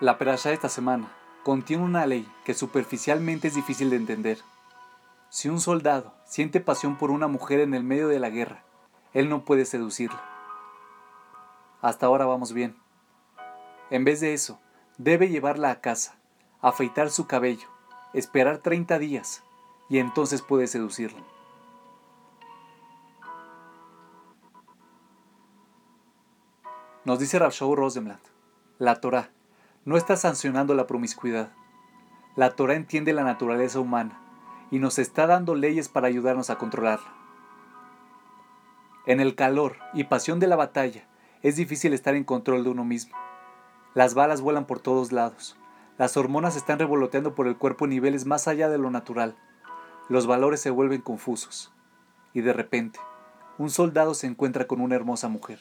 La perashá de esta semana contiene una ley que superficialmente es difícil de entender. Si un soldado siente pasión por una mujer en el medio de la guerra, él no puede seducirla. Hasta ahora vamos bien. En vez de eso, debe llevarla a casa, afeitar su cabello, esperar 30 días y entonces puede seducirla. Nos dice Rabshah Rosenblatt, la Torah no está sancionando la promiscuidad. La Torah entiende la naturaleza humana y nos está dando leyes para ayudarnos a controlarla. En el calor y pasión de la batalla es difícil estar en control de uno mismo. Las balas vuelan por todos lados. Las hormonas están revoloteando por el cuerpo en niveles más allá de lo natural. Los valores se vuelven confusos. Y de repente, un soldado se encuentra con una hermosa mujer.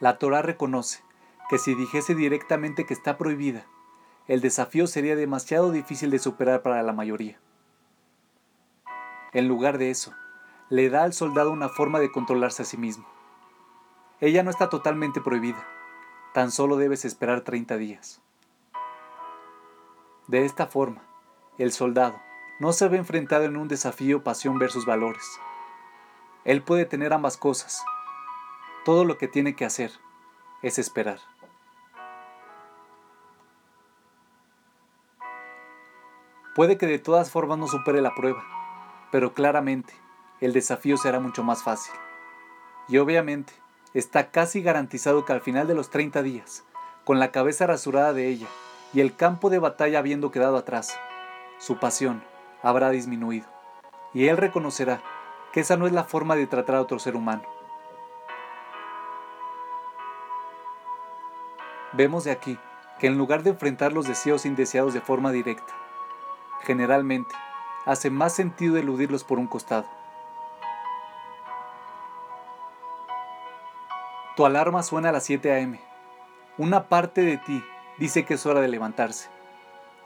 La Torah reconoce que si dijese directamente que está prohibida, el desafío sería demasiado difícil de superar para la mayoría. En lugar de eso, le da al soldado una forma de controlarse a sí mismo. Ella no está totalmente prohibida, tan solo debes esperar 30 días. De esta forma, el soldado no se ve enfrentado en un desafío pasión versus valores. Él puede tener ambas cosas, todo lo que tiene que hacer es esperar. Puede que de todas formas no supere la prueba, pero claramente el desafío será mucho más fácil. Y obviamente está casi garantizado que al final de los 30 días, con la cabeza rasurada de ella y el campo de batalla habiendo quedado atrás, su pasión habrá disminuido, y él reconocerá que esa no es la forma de tratar a otro ser humano. Vemos de aquí que en lugar de enfrentar los deseos indeseados de forma directa, generalmente hace más sentido eludirlos por un costado. Tu alarma suena a las 7 a.m. Una parte de ti dice que es hora de levantarse.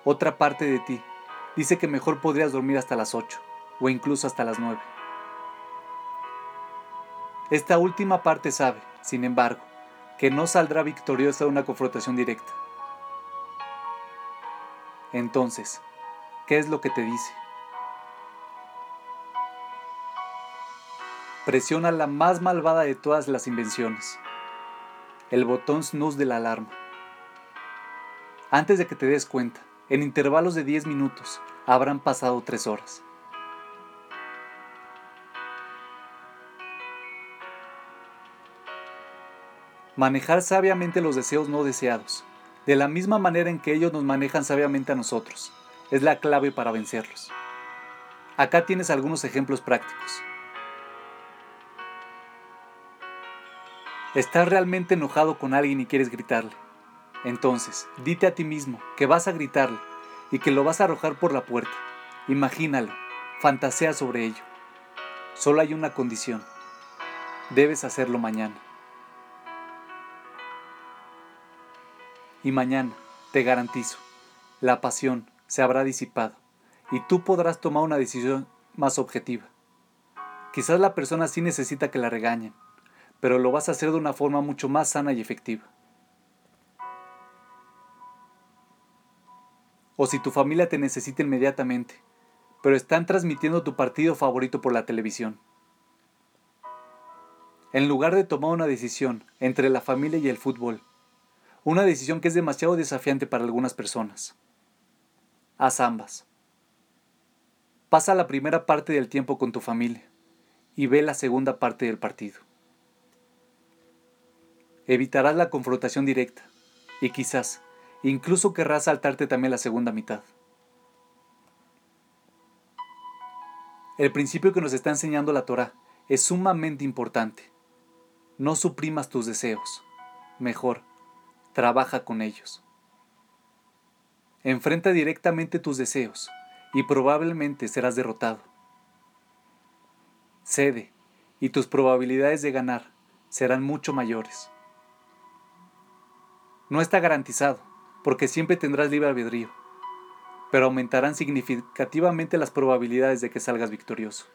Otra parte de ti dice que mejor podrías dormir hasta las 8 o incluso hasta las 9. Esta última parte sabe, sin embargo, que no saldrá victoriosa de una confrontación directa. Entonces, ¿qué es lo que te dice? Presiona la más malvada de todas las invenciones, el botón snooze de la alarma. Antes de que te des cuenta, en intervalos de 10 minutos habrán pasado 3 horas. Manejar sabiamente los deseos no deseados, de la misma manera en que ellos nos manejan sabiamente a nosotros, es la clave para vencerlos. Acá tienes algunos ejemplos prácticos. Estás realmente enojado con alguien y quieres gritarle. Entonces, dite a ti mismo que vas a gritarle y que lo vas a arrojar por la puerta. Imagínalo, fantasea sobre ello. Solo hay una condición. Debes hacerlo mañana. Y mañana, te garantizo, la pasión se habrá disipado y tú podrás tomar una decisión más objetiva. Quizás la persona sí necesita que la regañen, pero lo vas a hacer de una forma mucho más sana y efectiva. O si tu familia te necesita inmediatamente, pero están transmitiendo tu partido favorito por la televisión. En lugar de tomar una decisión entre la familia y el fútbol, una decisión que es demasiado desafiante para algunas personas. Haz ambas. Pasa la primera parte del tiempo con tu familia y ve la segunda parte del partido. Evitarás la confrontación directa y quizás incluso querrás saltarte también la segunda mitad. El principio que nos está enseñando la Torah es sumamente importante. No suprimas tus deseos. Mejor, trabaja con ellos. Enfrenta directamente tus deseos y probablemente serás derrotado. Cede y tus probabilidades de ganar serán mucho mayores. No está garantizado, porque siempre tendrás libre albedrío, pero aumentarán significativamente las probabilidades de que salgas victorioso.